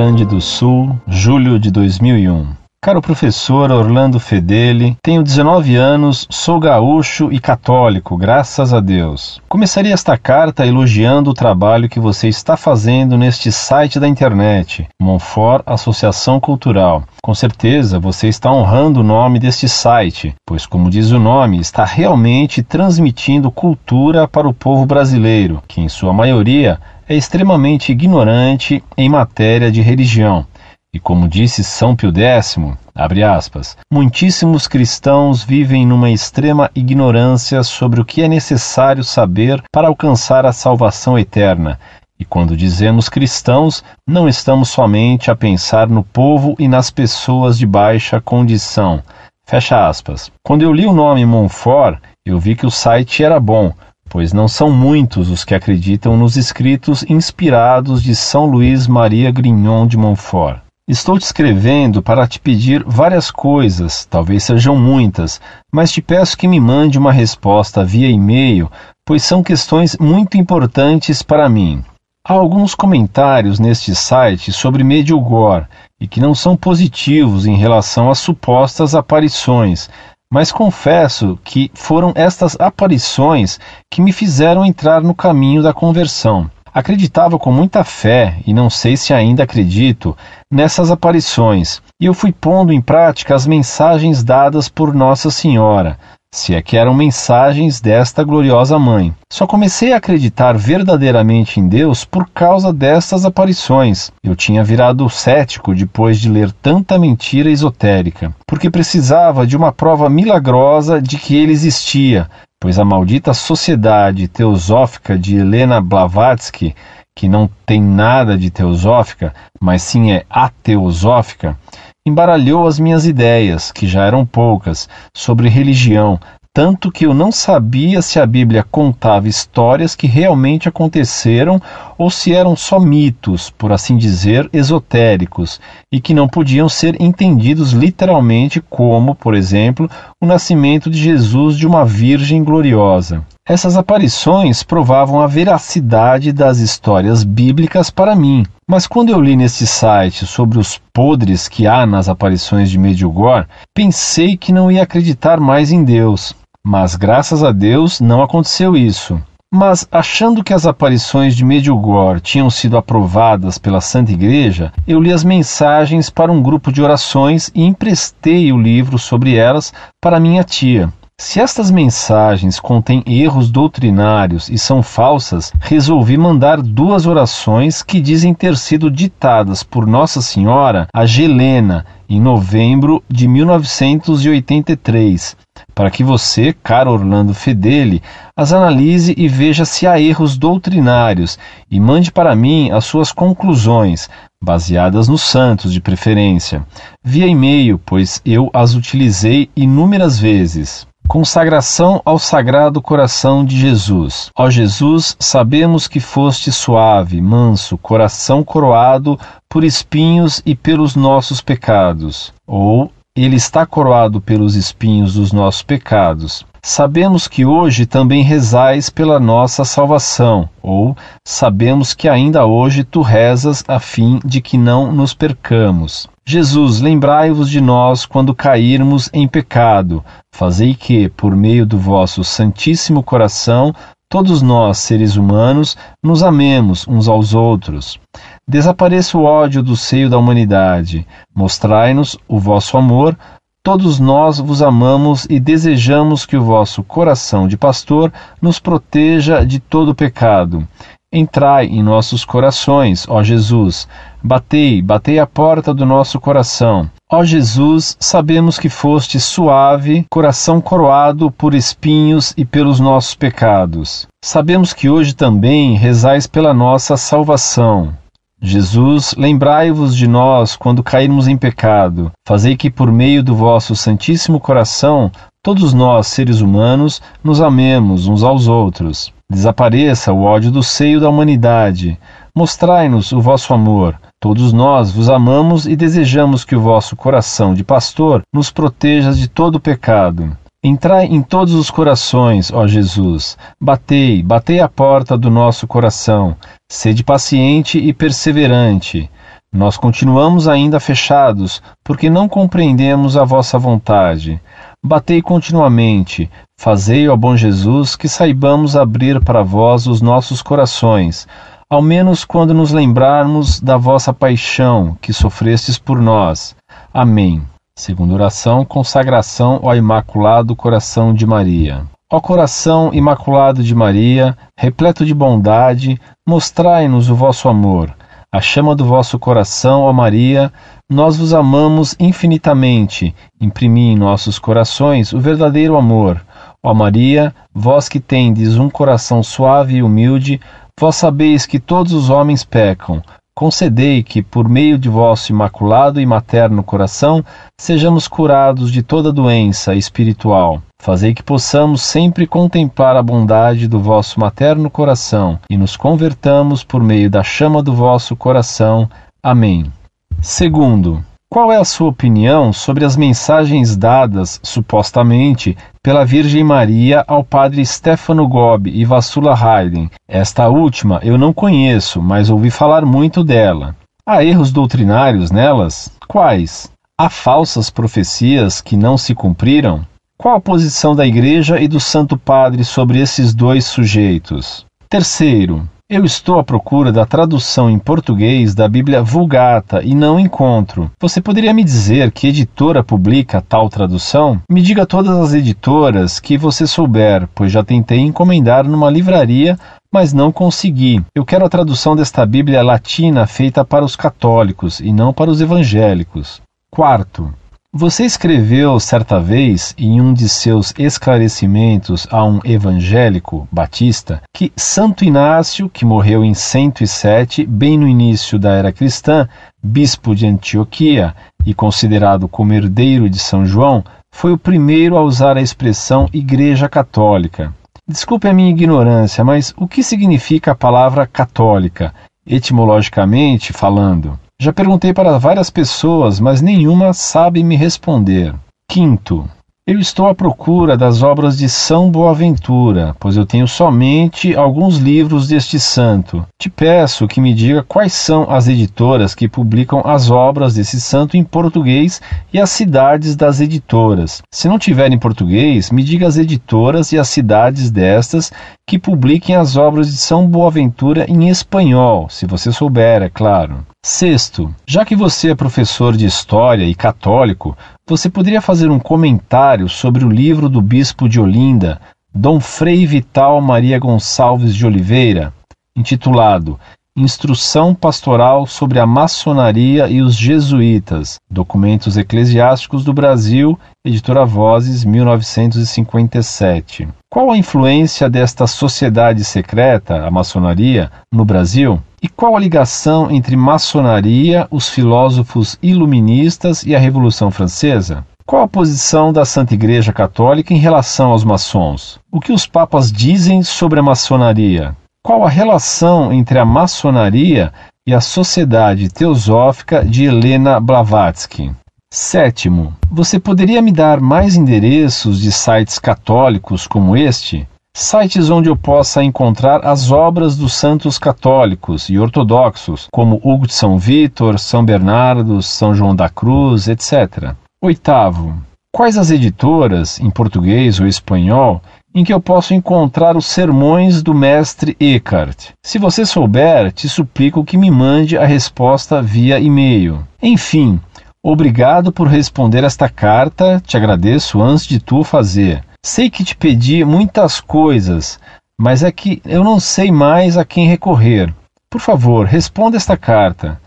Grande do Sul, julho de 2001. Caro professor Orlando Fedeli, tenho 19 anos, sou gaúcho e católico, graças a Deus. Começaria esta carta elogiando o trabalho que você está fazendo neste site da internet, Monfort Associação Cultural. Com certeza você está honrando o nome deste site, pois, como diz o nome, está realmente transmitindo cultura para o povo brasileiro, que em sua maioria é extremamente ignorante em matéria de religião. E como disse São Pio X, abre aspas, muitíssimos cristãos vivem numa extrema ignorância sobre o que é necessário saber para alcançar a salvação eterna. E quando dizemos cristãos, não estamos somente a pensar no povo e nas pessoas de baixa condição. Fecha aspas. Quando eu li o nome Monfort, eu vi que o site era bom, pois não são muitos os que acreditam nos escritos inspirados de São Luís Maria Grignon de Montfort. Estou te escrevendo para te pedir várias coisas, talvez sejam muitas, mas te peço que me mande uma resposta via e-mail, pois são questões muito importantes para mim. Há alguns comentários neste site sobre Medjugorje e que não são positivos em relação às supostas aparições, mas confesso que foram estas aparições que me fizeram entrar no caminho da conversão. Acreditava com muita fé, e não sei se ainda acredito, nessas aparições, e eu fui pondo em prática as mensagens dadas por Nossa Senhora, se é que eram mensagens desta gloriosa mãe. Só comecei a acreditar verdadeiramente em Deus por causa destas aparições. Eu tinha virado cético depois de ler tanta mentira esotérica, porque precisava de uma prova milagrosa de que ele existia, pois a maldita sociedade teosófica de Helena Blavatsky, que não tem nada de teosófica, mas sim é ateosófica, embaralhou as minhas ideias, que já eram poucas, sobre religião, tanto que eu não sabia se a Bíblia contava histórias que realmente aconteceram ou se eram só mitos, por assim dizer, esotéricos, e que não podiam ser entendidos literalmente, como, por exemplo, o nascimento de Jesus de uma Virgem gloriosa. Essas aparições provavam a veracidade das histórias bíblicas para mim, mas quando eu li nesse site sobre os podres que há nas aparições de Medjugorje, pensei que não ia acreditar mais em Deus. Mas graças a Deus não aconteceu isso. Mas, achando que as aparições de Medjugorje tinham sido aprovadas pela Santa Igreja, eu li as mensagens para um grupo de orações e emprestei o livro sobre elas para minha tia. Se estas mensagens contêm erros doutrinários e são falsas, resolvi mandar duas orações que dizem ter sido ditadas por Nossa Senhora a Gelena em novembro de 1983, para que você, caro Orlando Fedeli, as analise e veja se há erros doutrinários e mande para mim as suas conclusões, baseadas nos santos de preferência, via e-mail, pois eu as utilizei inúmeras vezes. Consagração ao Sagrado Coração de Jesus. Ó Jesus, sabemos que foste suave, manso, coração coroado por espinhos e pelos nossos pecados. Ou ele está coroado pelos espinhos dos nossos pecados. Sabemos que hoje também rezais pela nossa salvação, ou sabemos que ainda hoje tu rezas a fim de que não nos percamos. Jesus, lembrai-vos de nós quando cairmos em pecado. Fazei que, por meio do vosso Santíssimo Coração, todos nós, seres humanos, nos amemos uns aos outros. Desapareça o ódio do seio da humanidade. Mostrai-nos o vosso amor. Todos nós vos amamos e desejamos que o vosso coração de pastor nos proteja de todo pecado. Entrai em nossos corações, ó Jesus. Batei, batei a porta do nosso coração. Ó Jesus, sabemos que foste suave, coração coroado por espinhos e pelos nossos pecados. Sabemos que hoje também rezais pela nossa salvação. Jesus, lembrai-vos de nós quando cairmos em pecado. Fazei que, por meio do vosso Santíssimo Coração, todos nós, seres humanos, nos amemos uns aos outros. Desapareça o ódio do seio da humanidade. Mostrai-nos o vosso amor. Todos nós vos amamos e desejamos que o vosso coração de pastor nos proteja de todo pecado. Entrai em todos os corações, ó Jesus. Batei, batei a porta do nosso coração. Sede paciente e perseverante. Nós continuamos ainda fechados, porque não compreendemos a vossa vontade. Batei continuamente, fazei, ó bom Jesus, que saibamos abrir para vós os nossos corações, ao menos quando nos lembrarmos da vossa paixão que sofrestes por nós. Amém. Segunda oração, consagração ao Imaculado Coração de Maria. Ó coração imaculado de Maria, repleto de bondade, mostrai-nos o vosso amor a chama do vosso coração, ó Maria, nós vos amamos infinitamente. Imprimi em nossos corações o verdadeiro amor. Ó Maria, vós que tendes um coração suave e humilde, vós sabeis que todos os homens pecam. Concedei que, por meio de vosso imaculado e materno coração, sejamos curados de toda doença espiritual. Fazei que possamos sempre contemplar a bondade do vosso materno coração e nos convertamos por meio da chama do vosso coração. Amém. Segundo, qual é a sua opinião sobre as mensagens dadas, supostamente, pela Virgem Maria ao padre Stefano Gobi e Vassula Haydn? Esta última eu não conheço, mas ouvi falar muito dela. Há erros doutrinários nelas? Quais? Há falsas profecias que não se cumpriram? Qual a posição da Igreja e do Santo Padre sobre esses dois sujeitos? Terceiro, eu estou à procura da tradução em português da Bíblia Vulgata e não encontro. Você poderia me dizer que editora publica tal tradução? Me diga todas as editoras que você souber, pois já tentei encomendar numa livraria, mas não consegui. Eu quero a tradução desta Bíblia latina feita para os católicos e não para os evangélicos. Quarto, você escreveu certa vez, em um de seus esclarecimentos a um evangélico batista, que Santo Inácio, que morreu em 107, bem no início da era cristã, bispo de Antioquia e considerado como herdeiro de São João, foi o primeiro a usar a expressão Igreja Católica. Desculpe a minha ignorância, mas o que significa a palavra católica, etimologicamente falando? Já perguntei para várias pessoas, mas nenhuma sabe me responder. Quinto, eu estou à procura das obras de São Boaventura, pois eu tenho somente alguns livros deste santo. Te peço que me diga quais são as editoras que publicam as obras desse santo em português e as cidades das editoras. Se não tiver em português, me diga as editoras e as cidades destas que publiquem as obras de São Boaventura em espanhol, se você souber, é claro. Sexto, já que você é professor de história e católico, você poderia fazer um comentário sobre o livro do bispo de Olinda, Dom Frei Vital Maria Gonçalves de Oliveira, intitulado Instrução Pastoral sobre a Maçonaria e os Jesuítas, Documentos Eclesiásticos do Brasil, Editora Vozes, 1957. Qual a influência desta sociedade secreta, a maçonaria, no Brasil? E qual a ligação entre maçonaria, os filósofos iluministas e a Revolução Francesa? Qual a posição da Santa Igreja Católica em relação aos maçons? O que os papas dizem sobre a maçonaria? Qual a relação entre a maçonaria e a Sociedade Teosófica de Helena Blavatsky? Sétimo, você poderia me dar mais endereços de sites católicos como este? Sites onde eu possa encontrar as obras dos santos católicos e ortodoxos, como Hugo de São Vítor, São Bernardo, São João da Cruz, etc. Oitavo, quais as editoras, em português ou espanhol, em que eu posso encontrar os sermões do mestre Eckhart. Se você souber, te suplico que me mande a resposta via e-mail. Enfim, obrigado por responder esta carta, te agradeço antes de tu fazer. Sei que te pedi muitas coisas, mas é que eu não sei mais a quem recorrer. Por favor, responda esta carta.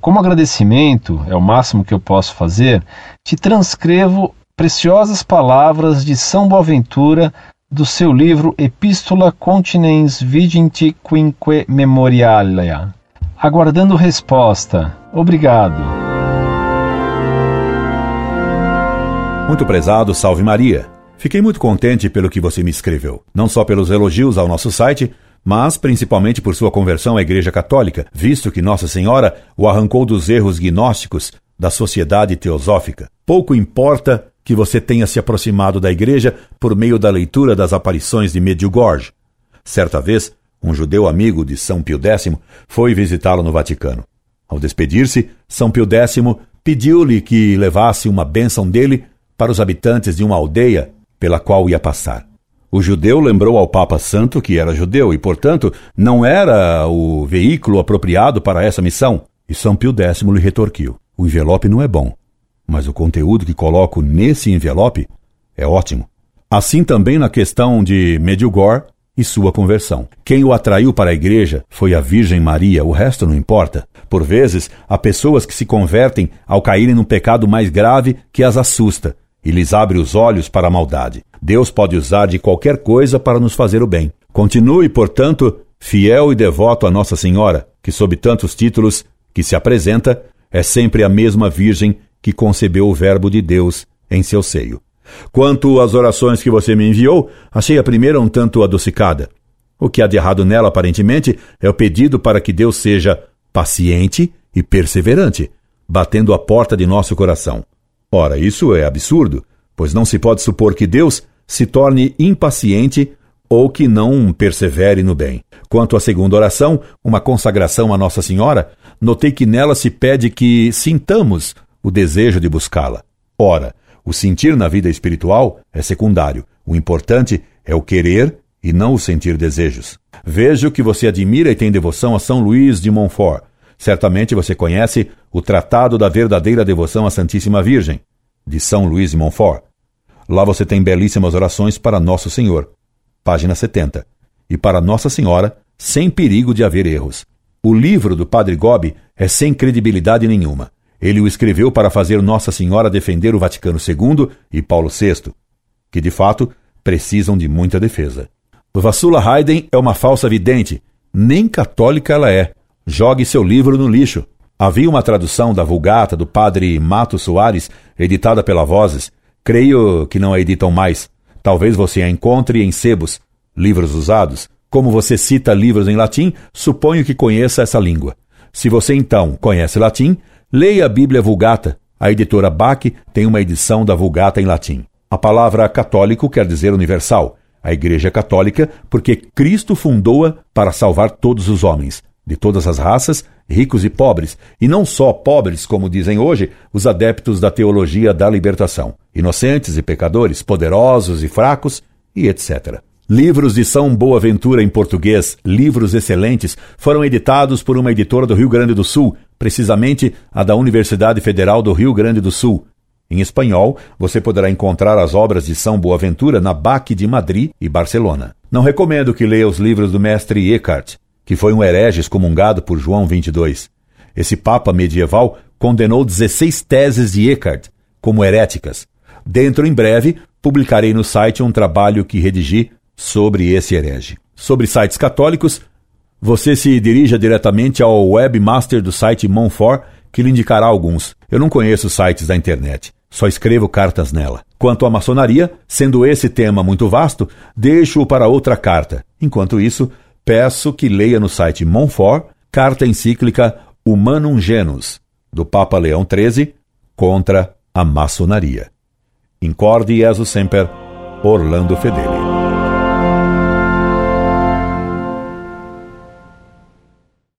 Como agradecimento, é o máximo que eu posso fazer, te transcrevo preciosas palavras de São Boaventura do seu livro Epístola Continens Vigenti Quinque Memorialia. Aguardando resposta. Obrigado. Muito prezado, salve Maria. Fiquei muito contente pelo que você me escreveu. Não só pelos elogios ao nosso site, mas principalmente por sua conversão à Igreja Católica, visto que Nossa Senhora o arrancou dos erros gnósticos da sociedade teosófica. Pouco importa que você tenha se aproximado da igreja por meio da leitura das aparições de Medjugorje. Certa vez, um judeu amigo de São Pio X foi visitá-lo no Vaticano. Ao despedir-se, São Pio X pediu-lhe que levasse uma bênção dele para os habitantes de uma aldeia pela qual ia passar. O judeu lembrou ao Papa Santo que era judeu e, portanto, não era o veículo apropriado para essa missão. E São Pio X lhe retorquiu: O envelope não é bom, mas o conteúdo que coloco nesse envelope é ótimo. Assim também na questão de Medjugorje e sua conversão. Quem o atraiu para a igreja foi a Virgem Maria, o resto não importa. Por vezes, há pessoas que se convertem ao caírem num pecado mais grave que as assusta e lhes abre os olhos para a maldade. Deus pode usar de qualquer coisa para nos fazer o bem. Continue, portanto, fiel e devoto a Nossa Senhora, que, sob tantos títulos que se apresenta, é sempre a mesma Virgem que concebeu o Verbo de Deus em seu seio. Quanto às orações que você me enviou, achei a primeira um tanto adocicada. O que há de errado nela, aparentemente, é o pedido para que Deus seja paciente e perseverante, batendo a porta de nosso coração. Ora, isso é absurdo, pois não se pode supor que Deus se torne impaciente ou que não persevere no bem. Quanto à segunda oração, uma consagração a Nossa Senhora, notei que nela se pede que sintamos o desejo de buscá-la. Ora, o sentir na vida espiritual é secundário. O importante é o querer e não o sentir desejos. Vejo que você admira e tem devoção a São Luís de Montfort. Certamente você conhece o Tratado da Verdadeira Devoção à Santíssima Virgem, de São Luís de Montfort. Lá você tem belíssimas orações para Nosso Senhor, página 70, e para Nossa Senhora, sem perigo de haver erros. O livro do Padre Gobi é sem credibilidade nenhuma. Ele o escreveu para fazer Nossa Senhora defender o Vaticano II e Paulo VI, que de fato precisam de muita defesa. Vassula Haydn é uma falsa vidente, nem católica ela é. Jogue seu livro no lixo. Havia uma tradução da Vulgata do padre Mato Soares, editada pela Vozes. Creio que não a editam mais. Talvez você a encontre em sebos, livros usados. Como você cita livros em latim, suponho que conheça essa língua. Se você então conhece latim, leia a Bíblia Vulgata. A editora Bach tem uma edição da Vulgata em latim. A palavra católico quer dizer universal. A Igreja Católica, porque Cristo fundou-a para salvar todos os homens de todas as raças, ricos e pobres, e não só pobres, como dizem hoje os adeptos da teologia da libertação, inocentes e pecadores, poderosos e fracos, e etc. Livros de São Boaventura em português, livros excelentes, foram editados por uma editora do Rio Grande do Sul, precisamente a da Universidade Federal do Rio Grande do Sul. Em espanhol, você poderá encontrar as obras de São Boaventura na BAC de Madrid e Barcelona. Não recomendo que leia os livros do mestre Eckhart, que foi um herege excomungado por João 22. Esse papa medieval condenou 16 teses de Eckhart como heréticas. Dentro em breve publicarei no site um trabalho que redigi sobre esse herege. Sobre sites católicos, você se dirija diretamente ao webmaster do site Monfort, que lhe indicará alguns. Eu não conheço sites da internet, só escrevo cartas nela. Quanto à maçonaria, sendo esse tema muito vasto, deixo-o para outra carta. Enquanto isso, peço que leia no site Monfort carta encíclica Humanum Genus, do Papa Leão XIII, contra a maçonaria. Incorde Jesus Semper, Orlando Fedeli.